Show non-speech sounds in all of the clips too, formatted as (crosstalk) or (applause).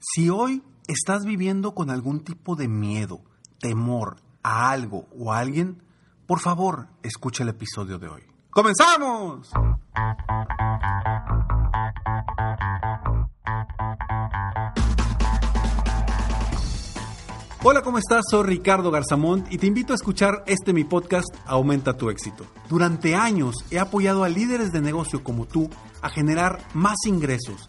Si hoy estás viviendo con algún tipo de miedo, temor a algo o a alguien, por favor, escucha el episodio de hoy. ¡Comenzamos! Hola, ¿cómo estás? Soy Ricardo Garzamont y te invito a escuchar este mi podcast Aumenta tu éxito. Durante años he apoyado a líderes de negocio como tú a generar más ingresos,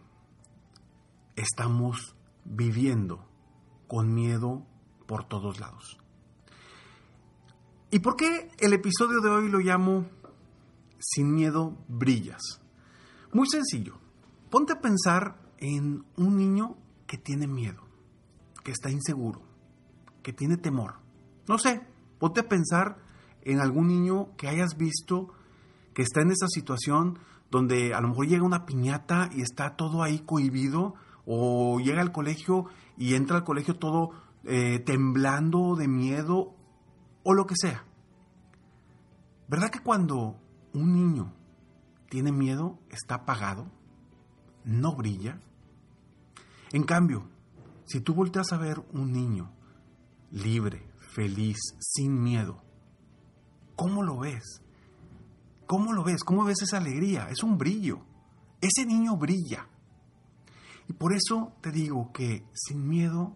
estamos viviendo con miedo por todos lados. ¿Y por qué el episodio de hoy lo llamo Sin miedo brillas? Muy sencillo. Ponte a pensar en un niño que tiene miedo, que está inseguro, que tiene temor. No sé, ponte a pensar en algún niño que hayas visto que está en esa situación donde a lo mejor llega una piñata y está todo ahí cohibido, o llega al colegio y entra al colegio todo eh, temblando de miedo, o lo que sea. ¿Verdad que cuando un niño tiene miedo está apagado? ¿No brilla? En cambio, si tú volteas a ver un niño libre, feliz, sin miedo, ¿cómo lo ves? ¿Cómo lo ves? ¿Cómo ves esa alegría? Es un brillo. Ese niño brilla. Y por eso te digo que sin miedo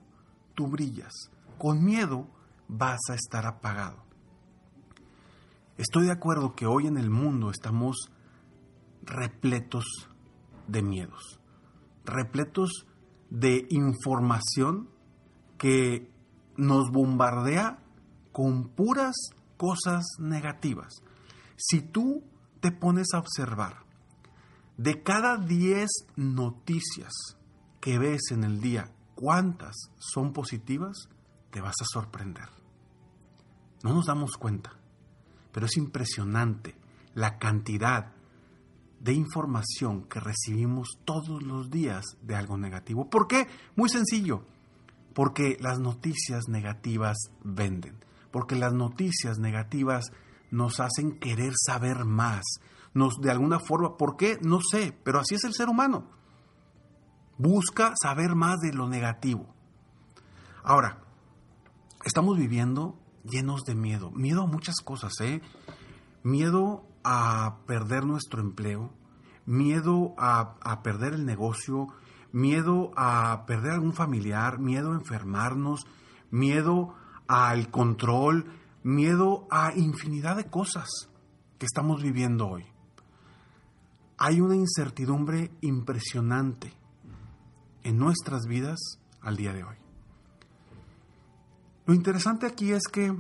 tú brillas. Con miedo vas a estar apagado. Estoy de acuerdo que hoy en el mundo estamos repletos de miedos, repletos de información que nos bombardea con puras cosas negativas. Si tú te pones a observar, de cada 10 noticias que ves en el día, ¿cuántas son positivas? Te vas a sorprender. No nos damos cuenta, pero es impresionante la cantidad de información que recibimos todos los días de algo negativo. ¿Por qué? Muy sencillo. Porque las noticias negativas venden. Porque las noticias negativas nos hacen querer saber más. Nos, de alguna forma, ¿por qué? No sé, pero así es el ser humano. Busca saber más de lo negativo. Ahora, estamos viviendo llenos de miedo. Miedo a muchas cosas, ¿eh? Miedo a perder nuestro empleo, miedo a, perder el negocio, miedo a perder algún familiar, miedo a enfermarnos, miedo al control, miedo a infinidad de cosas que estamos viviendo hoy. Hay una incertidumbre impresionante en nuestras vidas al día de hoy. Lo interesante aquí es que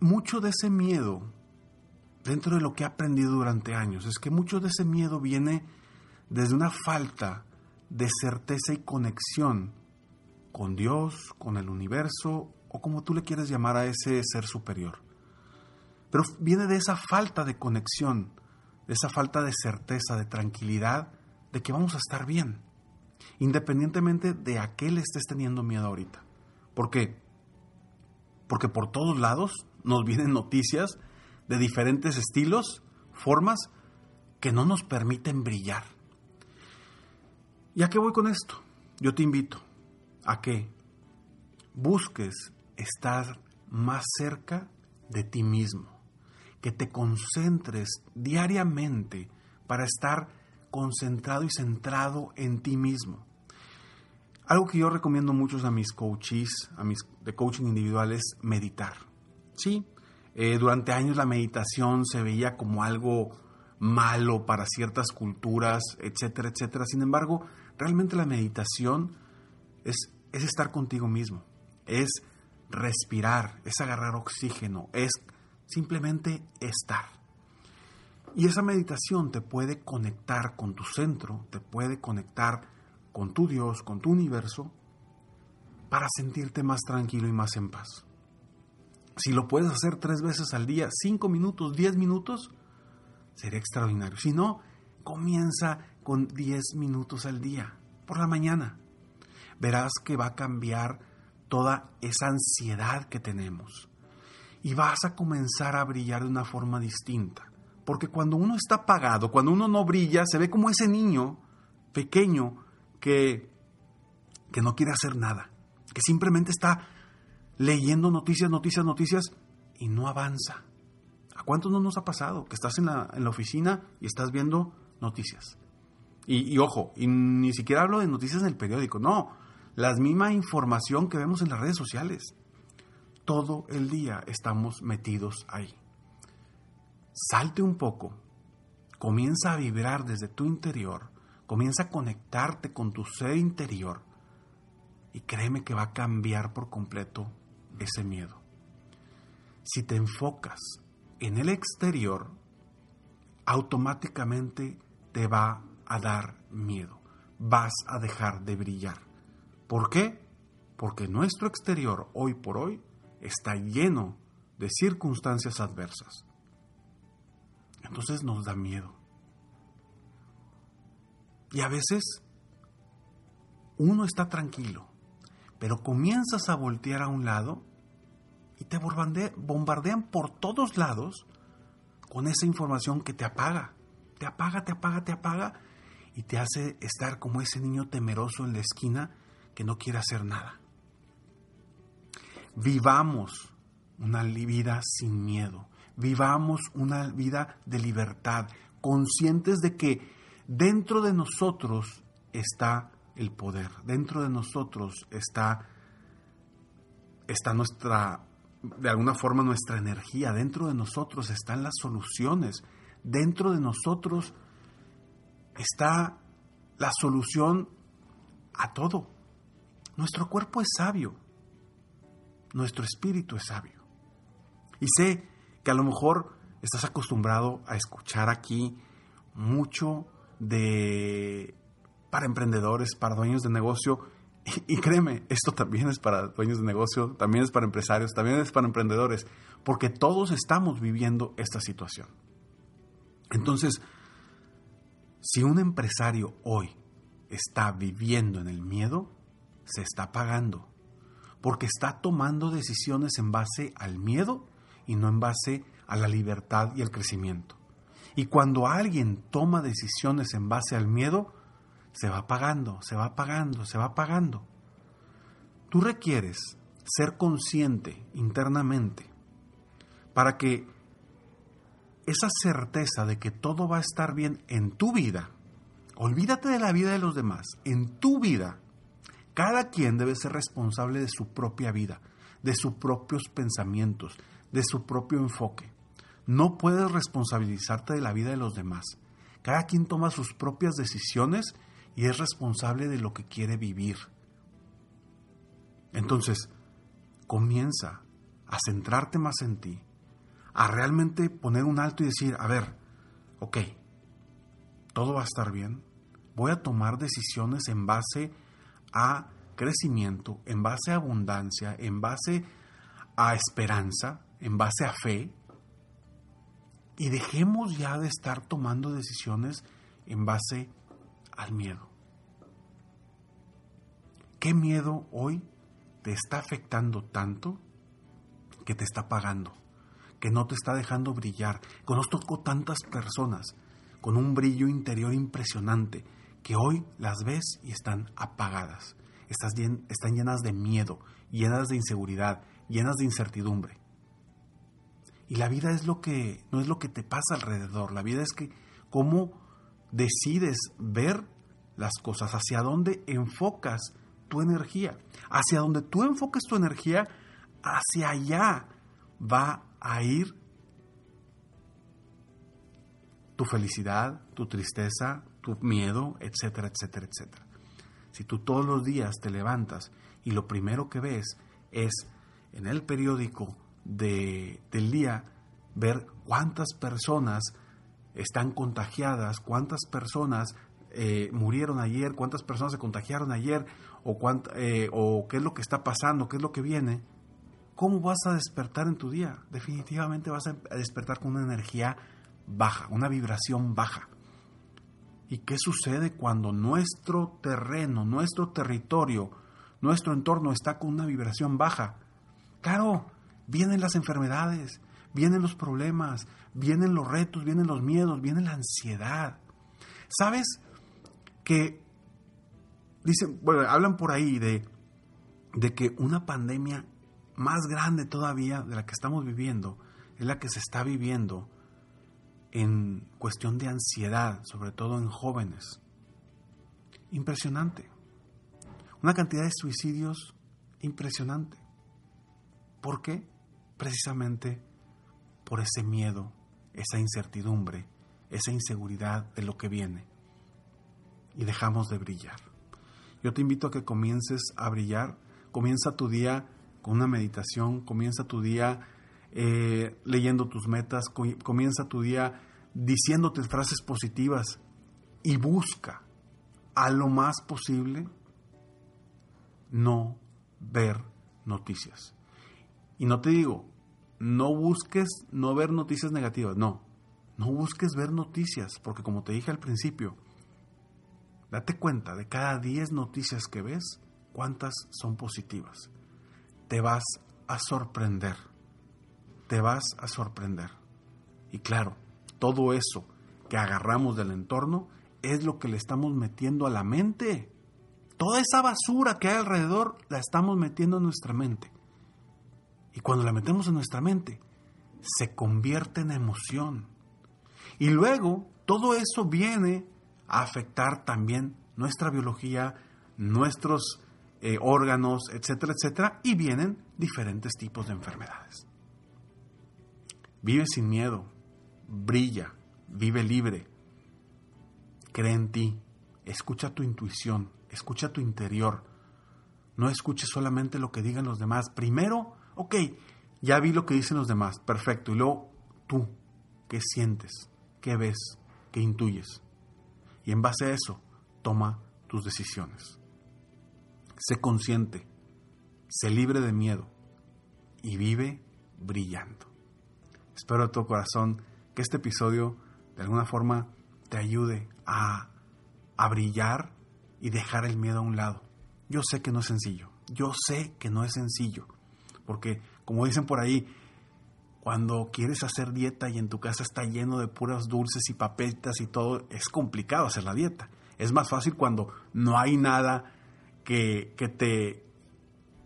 mucho de ese miedo dentro de lo que he aprendido durante años es que mucho de ese miedo viene desde una falta de certeza y conexión con Dios, con el universo o como tú le quieres llamar a ese ser superior. Pero viene de esa falta de conexión, de esa falta de certeza, de tranquilidad, de que vamos a estar bien, independientemente de a qué le estés teniendo miedo ahorita. ¿Por qué? Porque por todos lados nos vienen noticias de diferentes estilos, formas, que no nos permiten brillar. ¿Y a qué voy con esto? Yo te invito a que busques estar más cerca de ti mismo, que te concentres diariamente para estar concentrado y centrado en ti mismo. Algo que yo recomiendo mucho a mis coaches, a mis de coaching individual es meditar. Sí, eh, durante años la meditación se veía como algo malo para ciertas culturas, etcétera, etcétera. Sin embargo, realmente la meditación es, es estar contigo mismo, es respirar, es agarrar oxígeno, es simplemente estar. Y esa meditación te puede conectar con tu centro, te puede conectar con tu Dios, con tu universo, para sentirte más tranquilo y más en paz. Si lo puedes hacer tres veces al día, cinco minutos, diez minutos, sería extraordinario. Si no, comienza con diez minutos al día, por la mañana. Verás que va a cambiar toda esa ansiedad que tenemos. Y vas a comenzar a brillar de una forma distinta. Porque cuando uno está apagado, cuando uno no brilla, se ve como ese niño pequeño que, que no quiere hacer nada, que simplemente está leyendo noticias, noticias, noticias y no avanza. ¿A cuántos no nos ha pasado? Que estás en la, en la oficina y estás viendo noticias. Y, ojo, y ni siquiera hablo de noticias en el periódico, no, la misma información que vemos en las redes sociales. Todo el día estamos metidos ahí. Salte un poco, comienza a vibrar desde tu interior, comienza a conectarte con tu ser interior y créeme que va a cambiar por completo ese miedo. Si te enfocas en el exterior, automáticamente te va a dar miedo. Vas a dejar de brillar. ¿Por qué? Porque nuestro exterior hoy por hoy está lleno de circunstancias adversas. Entonces nos da miedo. Y a veces uno está tranquilo, pero comienzas a voltear a un lado y te bombardean por todos lados con esa información que te apaga, te apaga, te apaga, te apaga y te hace estar como ese niño temeroso en la esquina que no quiere hacer nada. Vivamos una vida sin miedo, vivamos una vida de libertad, conscientes de que dentro de nosotros está el poder. Dentro de nosotros está, está nuestra, de alguna forma, nuestra energía. Dentro de nosotros están las soluciones. Dentro de nosotros está la solución a todo. Nuestro cuerpo es sabio. Nuestro espíritu es sabio. Y sé que a lo mejor estás acostumbrado a escuchar aquí mucho de para emprendedores, para dueños de negocio. (laughs) Y, créeme, esto también es para dueños de negocio, también es para empresarios, también es para emprendedores, porque todos estamos viviendo esta situación. Entonces, si un empresario hoy está viviendo en el miedo, se está pagando, porque está tomando decisiones en base al miedo y no en base a la libertad y el crecimiento. Y cuando alguien toma decisiones en base al miedo, se va pagando, se va pagando, se va pagando. Tú requieres ser consciente internamente para que esa certeza de que todo va a estar bien en tu vida, olvídate de la vida de los demás, en tu vida, cada quien debe ser responsable de su propia vida, de sus propios pensamientos, de su propio enfoque. No puedes responsabilizarte de la vida de los demás. Cada quien toma sus propias decisiones y es responsable de lo que quiere vivir. Entonces, comienza a centrarte más en ti, a realmente poner un alto y decir, a ver, ok, todo va a estar bien, voy a tomar decisiones en base a crecimiento, en base a abundancia, en base a esperanza, en base a fe, y dejemos ya de estar tomando decisiones en base al miedo. ¿Qué miedo hoy te está afectando tanto que te está pagando, que no te está dejando brillar. Conozco tantas personas con un brillo interior impresionante que hoy las ves y están apagadas, están llenas de miedo, llenas de inseguridad, llenas de incertidumbre. Y la vida es lo que no es lo que te pasa alrededor, la vida es que cómo decides ver las cosas, hacia dónde enfocas tu energía. Hacia donde tú enfoques tu energía, hacia allá va a ir tu felicidad, tu tristeza, tu miedo, etcétera, etcétera, etcétera. Si tú todos los días te levantas y lo primero que ves es en el periódico del día ver cuántas personas están contagiadas, cuántas personas eh, murieron ayer, cuántas personas se contagiaron ayer, o, eh, o qué es lo que está pasando, qué es lo que viene, ¿cómo vas a despertar en tu día? Definitivamente vas a despertar con una energía baja, una vibración baja. ¿Y qué sucede cuando nuestro terreno, nuestro territorio, nuestro entorno está con una vibración baja? Claro, vienen las enfermedades, vienen los problemas, vienen los retos, vienen los miedos, viene la ansiedad. ¿Sabes? que dicen, bueno, hablan por ahí de, de que una pandemia más grande todavía de la que estamos viviendo es la que se está viviendo en cuestión de ansiedad, sobre todo en jóvenes. Impresionante. Una cantidad de suicidios impresionante. ¿Por qué? Precisamente por ese miedo, esa incertidumbre, esa inseguridad de lo que viene y dejamos de brillar. Yo te invito a que comiences a brillar. Comienza tu día con una meditación, comienza tu día eh, leyendo tus metas, comienza tu día diciéndote frases positivas y busca a lo más posible no ver noticias. Y no te digo, no busques no ver noticias negativas, no, no busques ver noticias, porque como te dije al principio, Date cuenta de cada 10 noticias que ves, cuántas son positivas. Te vas a sorprender. Te vas a sorprender. Y claro, todo eso que agarramos del entorno es lo que le estamos metiendo a la mente. Toda esa basura que hay alrededor la estamos metiendo en nuestra mente. Y cuando la metemos en nuestra mente, se convierte en emoción. Y luego todo eso viene afectar también nuestra biología, nuestros eh, órganos, etcétera, etcétera, y vienen diferentes tipos de enfermedades. Vive sin miedo, brilla, vive libre, cree en ti, escucha tu intuición, escucha tu interior, no escuches solamente lo que digan los demás. Primero, ok, ya vi lo que dicen los demás, perfecto, y luego tú, ¿qué sientes? ¿Qué ves? ¿Qué intuyes? y en base a eso toma tus decisiones. Sé consciente, sé libre de miedo y vive brillando. Espero de todo corazón que este episodio de alguna forma te ayude a, a brillar y dejar el miedo a un lado. Yo sé que no es sencillo, yo sé que no es sencillo, porque como dicen por ahí, cuando quieres hacer dieta y en tu casa está lleno de puras dulces y papetas y todo, es complicado hacer la dieta. Es más fácil cuando no hay nada que, te,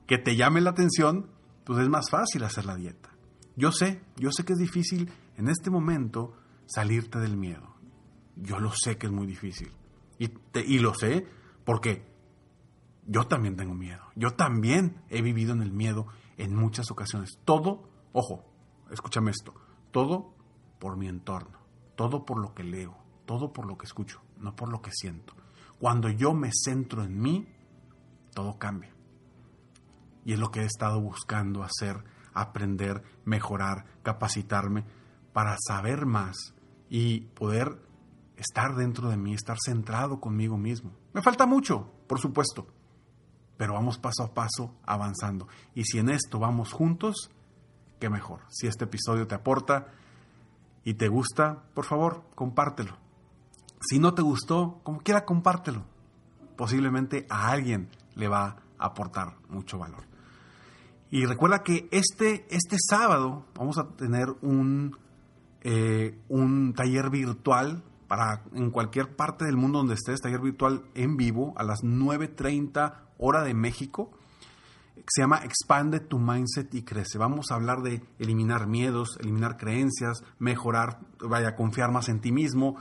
que te llame la atención, pues es más fácil hacer la dieta. Yo sé, yo sé que es difícil en este momento salirte del miedo. Yo lo sé que es muy difícil. Y, y lo sé porque yo también tengo miedo. Yo también he vivido en el miedo en muchas ocasiones. Todo, ojo, escúchame esto, todo por mi entorno, todo por lo que leo, todo por lo que escucho, no por lo que siento. Cuando yo me centro en mí, todo cambia. Y es lo que he estado buscando hacer, aprender, mejorar, capacitarme para saber más y poder estar dentro de mí, estar centrado conmigo mismo. Me falta mucho, por supuesto, pero vamos paso a paso avanzando. Y si en esto vamos juntos, qué mejor. Si este episodio te aporta y te gusta, por favor, compártelo. Si no te gustó, como quiera, compártelo. Posiblemente a alguien le va a aportar mucho valor. Y recuerda que este, este sábado vamos a tener un, eh, un taller virtual para en cualquier parte del mundo donde estés, taller virtual en vivo a las 9.30 hora de México. Se llama Expande tu Mindset y Crece. Vamos a hablar de eliminar miedos, eliminar creencias, mejorar, vaya, confiar más en ti mismo,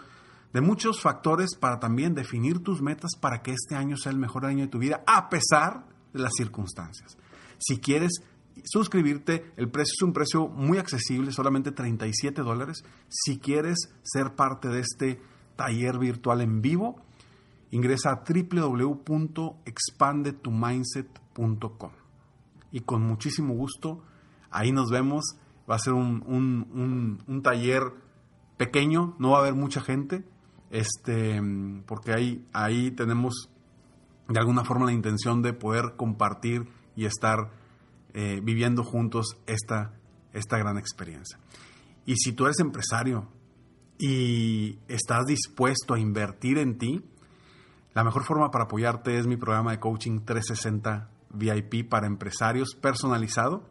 de muchos factores para también definir tus metas para que este año sea el mejor año de tu vida, a pesar de las circunstancias. Si quieres suscribirte, el precio es un precio muy accesible, solamente 37 dólares. Si quieres ser parte de este taller virtual en vivo, ingresa a www.expandetumindset.com. Y con muchísimo gusto, ahí nos vemos. Va a ser un, un, taller pequeño, no va a haber mucha gente, este, porque ahí, ahí tenemos de alguna forma la intención de poder compartir y estar eh, viviendo juntos esta, esta gran experiencia. Y si tú eres empresario y estás dispuesto a invertir en ti, la mejor forma para apoyarte es mi programa de coaching 360 VIP para empresarios personalizado.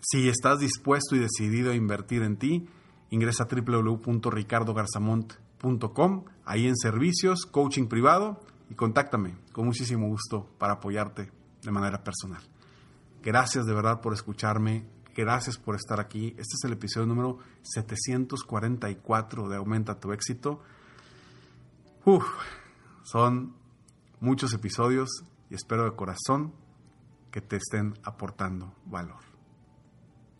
Si estás dispuesto y decidido a invertir en ti, ingresa a www.ricardogarzamont.com, ahí en servicios, coaching privado y contáctame con muchísimo gusto para apoyarte de manera personal. Gracias de verdad por escucharme, gracias por estar aquí. Este es el episodio número 744 de Aumenta tu éxito. Uf, son muchos episodios y espero de corazón que te estén aportando valor.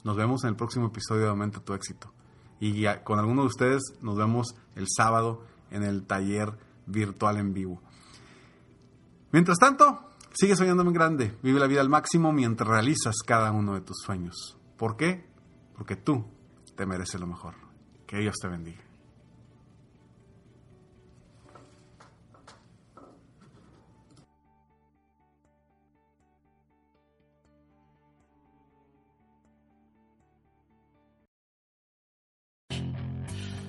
Nos vemos en el próximo episodio de Aumenta tu éxito. Y con alguno de ustedes nos vemos el sábado en el taller virtual en vivo. Mientras tanto, sigue soñando en grande, vive la vida al máximo mientras realizas cada uno de tus sueños. ¿Por qué? Porque tú te mereces lo mejor. Que Dios te bendiga.